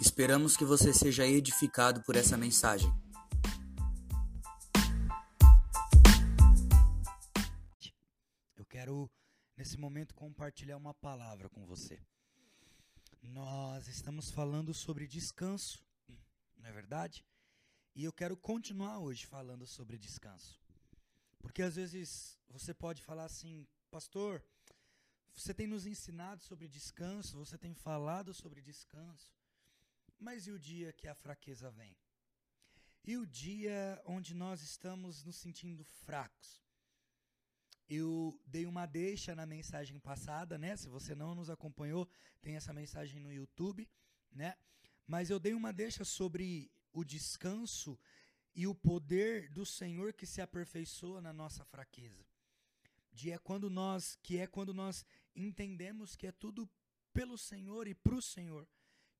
Esperamos que você seja edificado por essa mensagem. Eu quero, nesse momento, compartilhar uma palavra com você. Nós estamos falando sobre descanso, não é verdade? E eu quero continuar hoje falando sobre descanso. Porque às vezes você pode falar assim, pastor, você tem nos ensinado sobre descanso, você tem falado sobre descanso. Mas e o dia que a fraqueza vem? E o dia onde nós estamos nos sentindo fracos? Eu dei uma deixa na mensagem passada, né? Se você não nos acompanhou, tem essa mensagem no YouTube, né? Mas eu dei uma deixa sobre o descanso e o poder do Senhor que se aperfeiçoa na nossa fraqueza. De é quando nós, que é quando nós entendemos que é tudo pelo Senhor e para o Senhor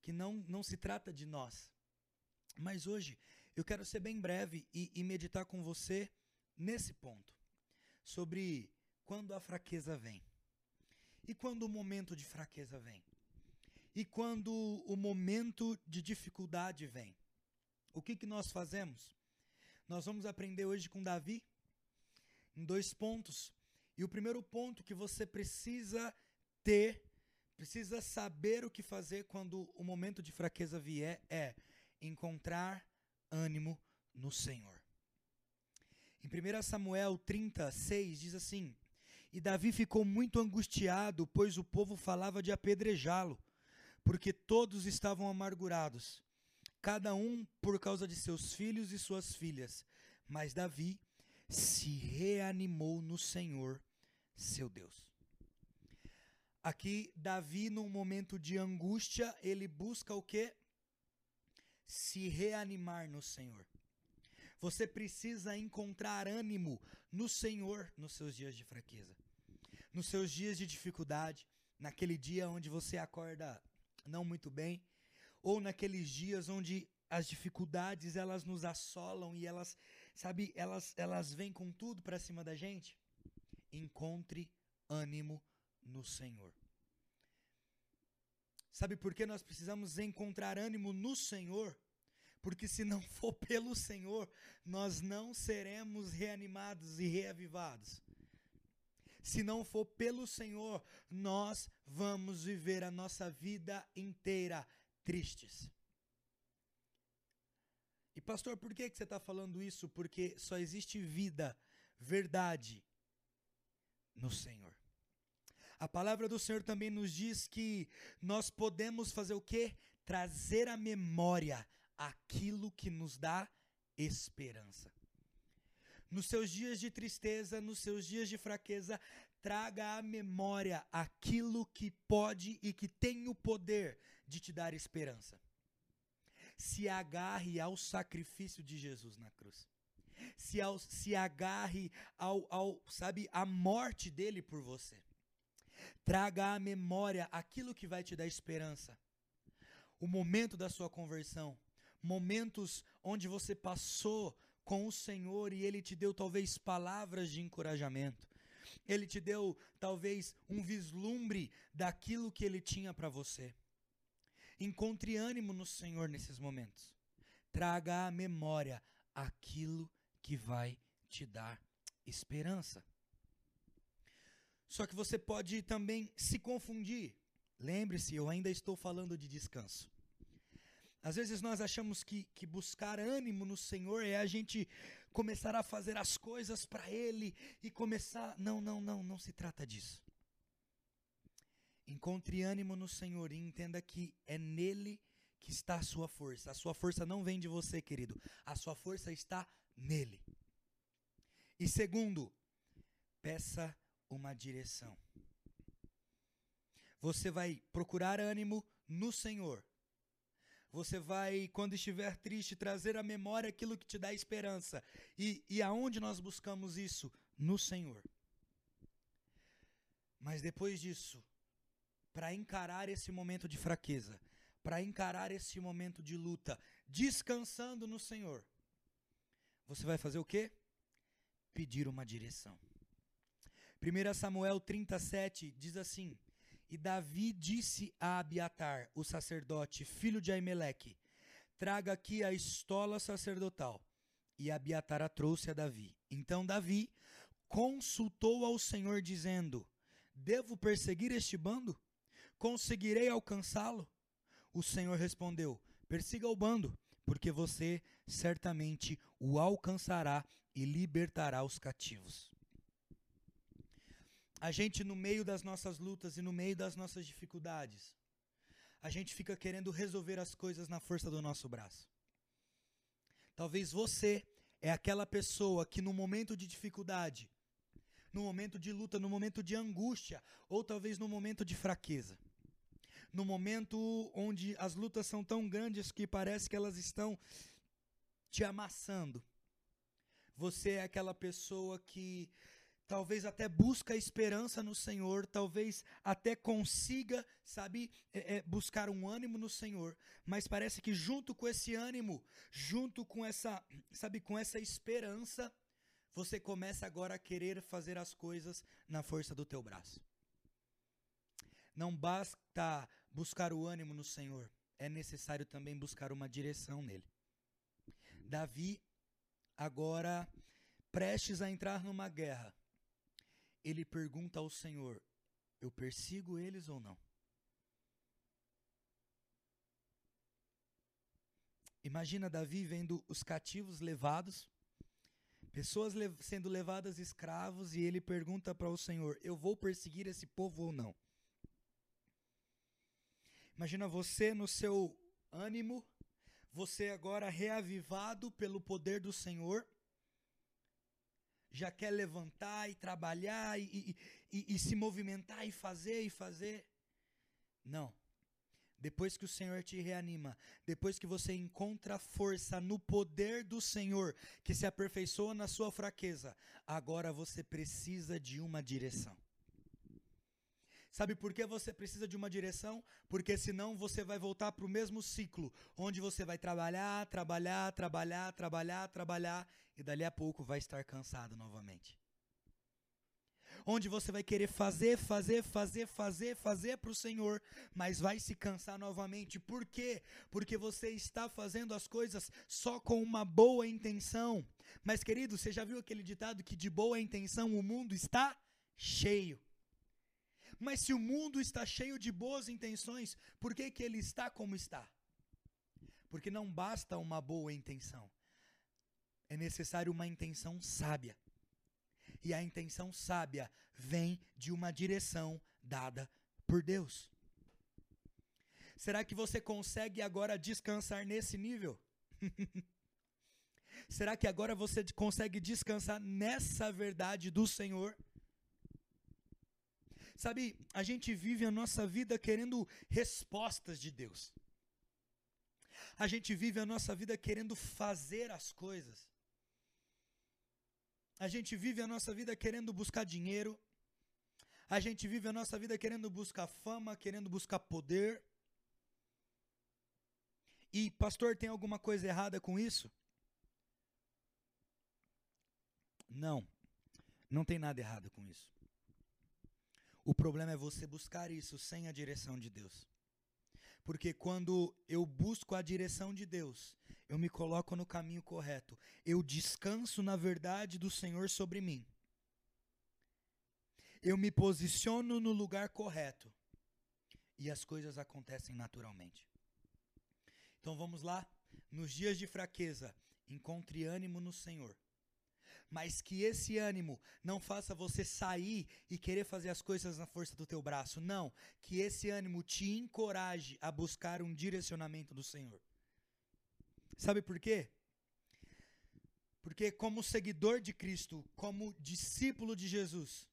que não, não se trata de nós. Mas hoje eu quero ser bem breve e, e meditar com você nesse ponto, sobre quando a fraqueza vem. E quando o momento de fraqueza vem? E quando o momento de dificuldade vem? O que, que nós fazemos? Nós vamos aprender hoje com Davi em dois pontos. E o primeiro ponto que você precisa ter precisa saber o que fazer quando o momento de fraqueza vier é encontrar ânimo no Senhor. Em 1 Samuel 36 diz assim: E Davi ficou muito angustiado, pois o povo falava de apedrejá-lo, porque todos estavam amargurados, cada um por causa de seus filhos e suas filhas. Mas Davi se reanimou no Senhor, seu Deus. Aqui, Davi, num momento de angústia, ele busca o que? Se reanimar no Senhor. Você precisa encontrar ânimo no Senhor nos seus dias de fraqueza, nos seus dias de dificuldade, naquele dia onde você acorda não muito bem, ou naqueles dias onde as dificuldades elas nos assolam e elas, sabe, elas elas vêm com tudo para cima da gente. Encontre ânimo no Senhor. Sabe por que nós precisamos encontrar ânimo no Senhor? Porque se não for pelo Senhor, nós não seremos reanimados e reavivados. Se não for pelo Senhor, nós vamos viver a nossa vida inteira tristes. E pastor, por que, que você está falando isso? Porque só existe vida, verdade no Senhor. A palavra do Senhor também nos diz que nós podemos fazer o quê? Trazer à memória aquilo que nos dá esperança. Nos seus dias de tristeza, nos seus dias de fraqueza, traga à memória aquilo que pode e que tem o poder de te dar esperança. Se agarre ao sacrifício de Jesus na cruz. Se, ao, se agarre ao, ao, sabe, à morte dele por você. Traga à memória aquilo que vai te dar esperança. O momento da sua conversão, momentos onde você passou com o Senhor e ele te deu talvez palavras de encorajamento. Ele te deu talvez um vislumbre daquilo que ele tinha para você. Encontre ânimo no Senhor nesses momentos. Traga à memória aquilo que vai te dar esperança. Só que você pode também se confundir. Lembre-se, eu ainda estou falando de descanso. Às vezes nós achamos que, que buscar ânimo no Senhor é a gente começar a fazer as coisas para Ele e começar. Não, não, não, não se trata disso. Encontre ânimo no Senhor e entenda que é nele que está a sua força. A sua força não vem de você, querido. A sua força está nele. E segundo, peça uma direção. Você vai procurar ânimo no Senhor. Você vai, quando estiver triste, trazer à memória aquilo que te dá esperança. E, e aonde nós buscamos isso? No Senhor. Mas depois disso, para encarar esse momento de fraqueza, para encarar esse momento de luta, descansando no Senhor, você vai fazer o quê? Pedir uma direção. 1 Samuel 37 diz assim: E Davi disse a Abiatar, o sacerdote, filho de Aimeleque: Traga aqui a estola sacerdotal. E Abiatar a trouxe a Davi. Então Davi consultou ao Senhor, dizendo: Devo perseguir este bando? Conseguirei alcançá-lo? O Senhor respondeu: Persiga o bando, porque você certamente o alcançará e libertará os cativos. A gente, no meio das nossas lutas e no meio das nossas dificuldades, a gente fica querendo resolver as coisas na força do nosso braço. Talvez você é aquela pessoa que no momento de dificuldade, no momento de luta, no momento de angústia, ou talvez no momento de fraqueza, no momento onde as lutas são tão grandes que parece que elas estão te amassando. Você é aquela pessoa que talvez até busca esperança no Senhor, talvez até consiga, sabe, é, é, buscar um ânimo no Senhor, mas parece que junto com esse ânimo, junto com essa, sabe, com essa esperança, você começa agora a querer fazer as coisas na força do teu braço. Não basta buscar o ânimo no Senhor, é necessário também buscar uma direção nele. Davi, agora prestes a entrar numa guerra, ele pergunta ao Senhor: Eu persigo eles ou não? Imagina Davi vendo os cativos levados, pessoas sendo levadas escravos, e ele pergunta para o Senhor: Eu vou perseguir esse povo ou não? Imagina você no seu ânimo, você agora reavivado pelo poder do Senhor, já quer levantar e trabalhar e, e, e, se movimentar e fazer e fazer. Não. Depois que o Senhor te reanima, depois que você encontra força no poder do Senhor, que se aperfeiçoa na sua fraqueza, agora você precisa de uma direção. Sabe por que você precisa de uma direção? Porque senão você vai voltar para o mesmo ciclo, onde você vai trabalhar, trabalhar, trabalhar, trabalhar, trabalhar, e dali a pouco vai estar cansado novamente. Onde você vai querer fazer, fazer, fazer, fazer, fazer para o Senhor, mas vai se cansar novamente. Por quê? Porque você está fazendo as coisas só com uma boa intenção. Mas, querido, você já viu aquele ditado que de boa intenção o mundo está cheio? Mas se o mundo está cheio de boas intenções, por que, que ele está como está? Porque não basta uma boa intenção. É necessário uma intenção sábia. E a intenção sábia vem de uma direção dada por Deus. Será que você consegue agora descansar nesse nível? Será que agora você consegue descansar nessa verdade do Senhor? Sabe, a gente vive a nossa vida querendo respostas de Deus. A gente vive a nossa vida querendo fazer as coisas. A gente vive a nossa vida querendo buscar dinheiro. A gente vive a nossa vida querendo buscar fama, querendo buscar poder. E, pastor, tem alguma coisa errada com isso? Não, não tem nada errado com isso. O problema é você buscar isso sem a direção de Deus. Porque quando eu busco a direção de Deus, eu me coloco no caminho correto. Eu descanso na verdade do Senhor sobre mim. Eu me posiciono no lugar correto. E as coisas acontecem naturalmente. Então vamos lá. Nos dias de fraqueza, encontre ânimo no Senhor mas que esse ânimo não faça você sair e querer fazer as coisas na força do teu braço. Não, que esse ânimo te encoraje a buscar um direcionamento do Senhor. Sabe por quê? Porque como seguidor de Cristo, como discípulo de Jesus,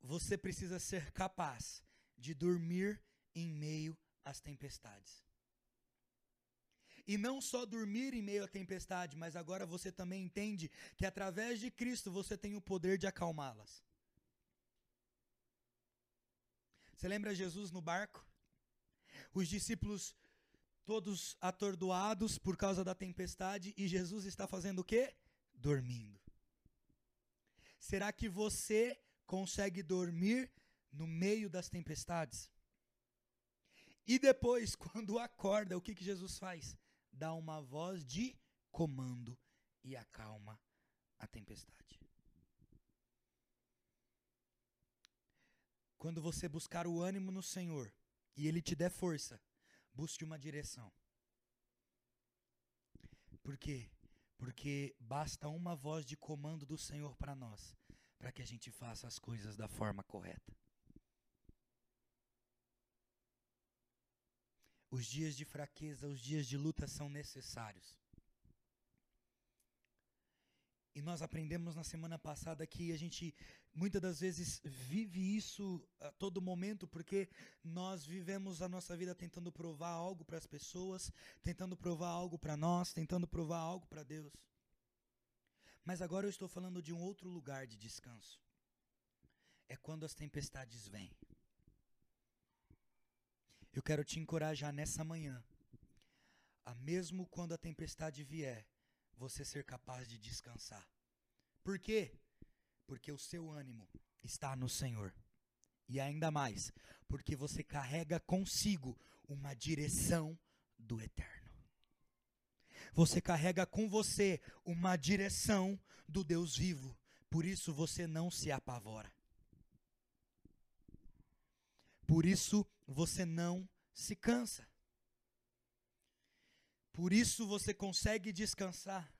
você precisa ser capaz de dormir em meio às tempestades. E não só dormir em meio à tempestade, mas agora você também entende que através de Cristo você tem o poder de acalmá-las. Você lembra Jesus no barco? Os discípulos todos atordoados por causa da tempestade e Jesus está fazendo o quê? Dormindo. Será que você consegue dormir no meio das tempestades. E depois, quando acorda, o que, que Jesus faz? Dá uma voz de comando e acalma a tempestade. Quando você buscar o ânimo no Senhor e Ele te der força, busque uma direção. Por quê? Porque basta uma voz de comando do Senhor para nós, para que a gente faça as coisas da forma correta. Os dias de fraqueza, os dias de luta são necessários. E nós aprendemos na semana passada que a gente muitas das vezes vive isso a todo momento porque nós vivemos a nossa vida tentando provar algo para as pessoas, tentando provar algo para nós, tentando provar algo para Deus. Mas agora eu estou falando de um outro lugar de descanso. É quando as tempestades vêm. Eu quero te encorajar nessa manhã, a mesmo quando a tempestade vier, você ser capaz de descansar. Por quê? Porque o seu ânimo está no Senhor. E ainda mais, porque você carrega consigo uma direção do eterno. Você carrega com você uma direção do Deus vivo. Por isso você não se apavora. Por isso você não se cansa. Por isso você consegue descansar.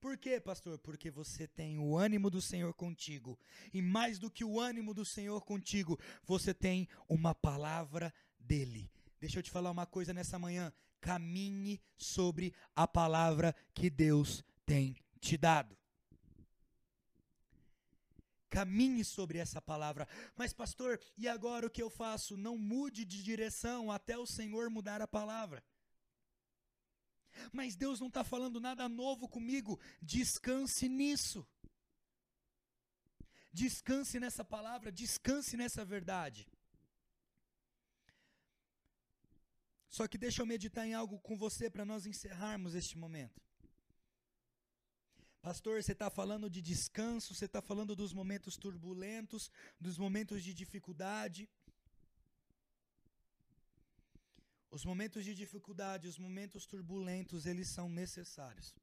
Por quê, pastor? Porque você tem o ânimo do Senhor contigo. E mais do que o ânimo do Senhor contigo, você tem uma palavra dele. Deixa eu te falar uma coisa nessa manhã. Caminhe sobre a palavra que Deus tem te dado. Caminhe sobre essa palavra. Mas, pastor, e agora o que eu faço? Não mude de direção até o Senhor mudar a palavra. Mas Deus não está falando nada novo comigo. Descanse nisso. Descanse nessa palavra, descanse nessa verdade. Só que deixa eu meditar em algo com você para nós encerrarmos este momento. Pastor, você está falando de descanso, você está falando dos momentos turbulentos, dos momentos de dificuldade. Os momentos de dificuldade, os momentos turbulentos, eles são necessários.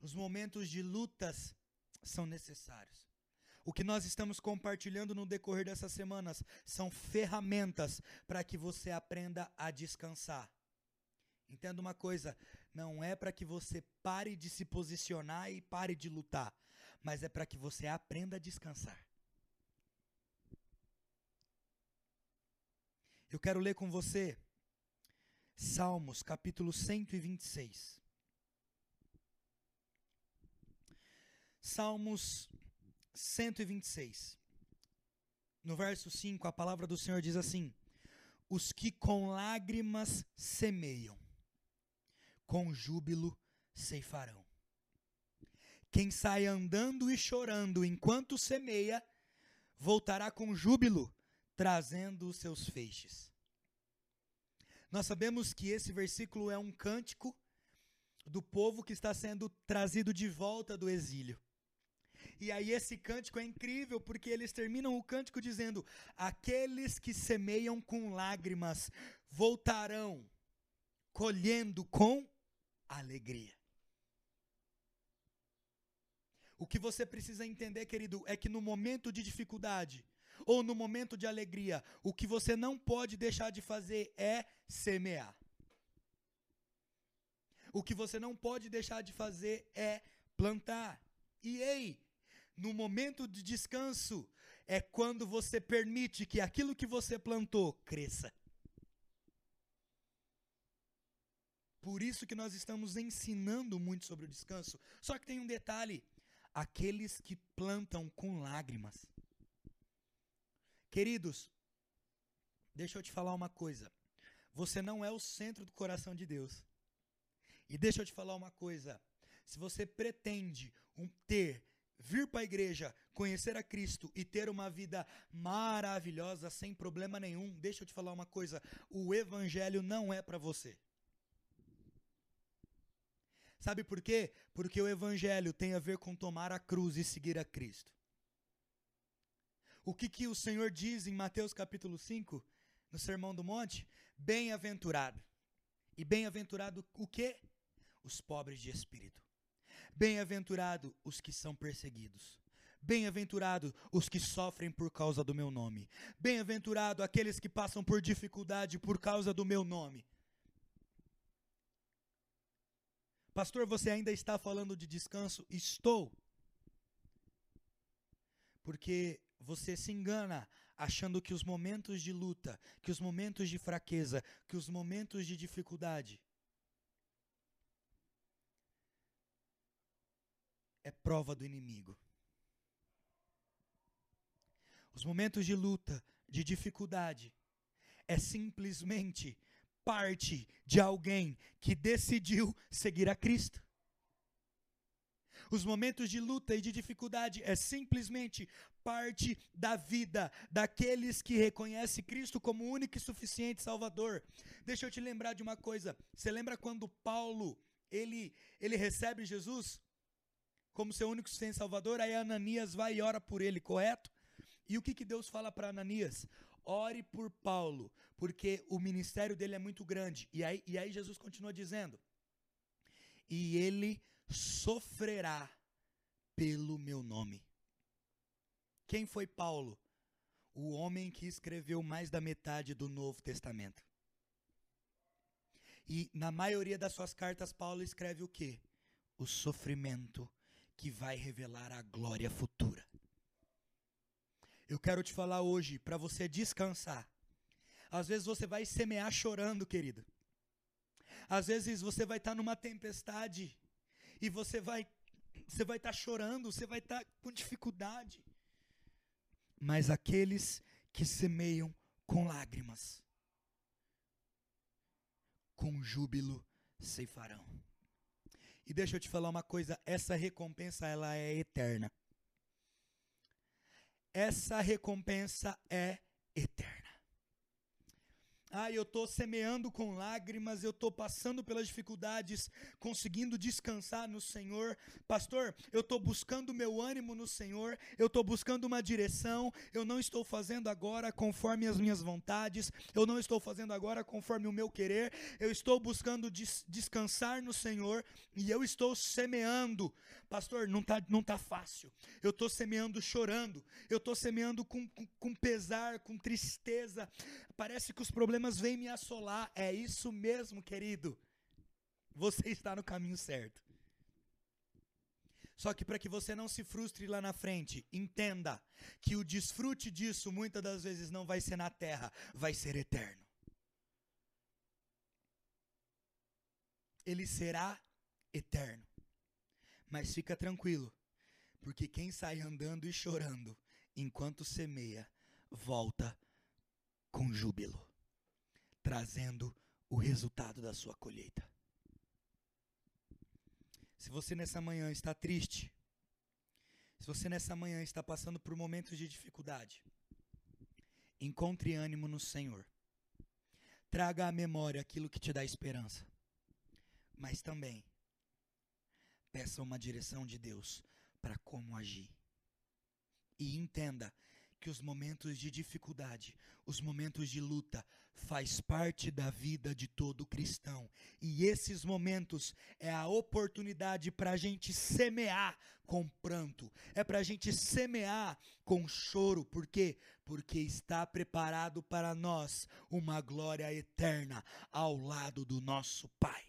Os momentos de lutas são necessários. O que nós estamos compartilhando no decorrer dessas semanas são ferramentas para que você aprenda a descansar. Entenda uma coisa: não é para que você pare de se posicionar e pare de lutar, mas é para que você aprenda a descansar. Eu quero ler com você Salmos, capítulo 126. Salmos 126. No verso 5, a palavra do Senhor diz assim: Os que com lágrimas semeiam, com júbilo ceifarão. Quem sai andando e chorando enquanto semeia, voltará com júbilo trazendo os seus feixes. Nós sabemos que esse versículo é um cântico do povo que está sendo trazido de volta do exílio. E aí esse cântico é incrível porque eles terminam o cântico dizendo: Aqueles que semeiam com lágrimas voltarão colhendo com alegria. O que você precisa entender, querido, é que no momento de dificuldade, ou no momento de alegria, o que você não pode deixar de fazer é semear. O que você não pode deixar de fazer é plantar. E ei, no momento de descanso é quando você permite que aquilo que você plantou cresça. Por isso que nós estamos ensinando muito sobre o descanso. Só que tem um detalhe: aqueles que plantam com lágrimas Queridos, deixa eu te falar uma coisa. Você não é o centro do coração de Deus. E deixa eu te falar uma coisa. Se você pretende um, ter, vir para a igreja, conhecer a Cristo e ter uma vida maravilhosa, sem problema nenhum, deixa eu te falar uma coisa. O evangelho não é para você. Sabe por quê? Porque o evangelho tem a ver com tomar a cruz e seguir a Cristo. o que, que o Senhor diz em Mateus capítulo 5, no Sermão do Monte? Bem-aventurado. E bem-aventurado o quê? Os pobres de espírito. Bem-aventurado os que são perseguidos. Bem-aventurado os que sofrem por causa do meu nome. Bem-aventurado aqueles que passam por dificuldade por causa do meu nome. Pastor, você ainda está falando de descanso? Estou. Porque você se engana achando que os momentos de luta, que os momentos de fraqueza, que os momentos de dificuldade é prova do inimigo. Os momentos de luta, de dificuldade, é simplesmente parte de alguém que decidiu seguir a Cristo. Os momentos de luta e de dificuldade é simplesmente parte da vida daqueles que reconhecem Cristo como único e suficiente Salvador. Deixa eu te lembrar de uma coisa. Você lembra quando Paulo ele ele recebe Jesus como seu único e suficiente Salvador? Aí Ananias vai e ora por ele, correto? E o que, que Deus fala para Ananias? Ore por Paulo, porque o ministério dele é muito grande. E aí, e aí Jesus continua dizendo: E ele sofrerá pelo meu nome. Quem foi Paulo? O homem que escreveu mais da metade do Novo Testamento. E na maioria das suas cartas, Paulo escreve o quê? O sofrimento que vai revelar a glória futura. Eu quero te falar hoje para você descansar. Às vezes você vai semear chorando, querido. Às vezes você vai estar tá numa tempestade e você vai você vai estar tá chorando, você vai estar tá com dificuldade. Mas aqueles que semeiam com lágrimas, com júbilo ceifarão. E deixa eu te falar uma coisa, essa recompensa ela é eterna essa recompensa é eterna. Ah, eu estou semeando com lágrimas, eu estou passando pelas dificuldades, conseguindo descansar no Senhor. Pastor, eu estou buscando meu ânimo no Senhor, eu estou buscando uma direção, eu não estou fazendo agora conforme as minhas vontades, eu não estou fazendo agora conforme o meu querer, eu estou buscando des descansar no Senhor e eu estou semeando. Pastor, não está não tá fácil. Eu estou semeando chorando, eu estou semeando com, com, com pesar, com tristeza. Parece que os problemas vêm me assolar. É isso mesmo, querido. Você está no caminho certo. Só que para que você não se frustre lá na frente, entenda que o desfrute disso muitas das vezes não vai ser na terra, vai ser eterno. Ele será eterno. Mas fica tranquilo, porque quem sai andando e chorando enquanto semeia, volta com júbilo, trazendo o resultado da sua colheita. Se você nessa manhã está triste, se você nessa manhã está passando por momentos de dificuldade, encontre ânimo no Senhor. Traga à memória aquilo que te dá esperança. Mas também peça uma direção de Deus para como agir. E entenda que os momentos de dificuldade, os momentos de luta, faz parte da vida de todo cristão. E esses momentos é a oportunidade para a gente semear com pranto, é para a gente semear com choro. Por quê? Porque está preparado para nós uma glória eterna ao lado do nosso Pai.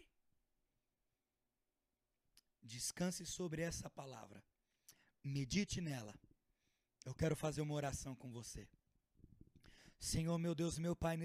Descanse sobre essa palavra. Medite nela. Eu quero fazer uma oração com você. Senhor, meu Deus, meu Pai,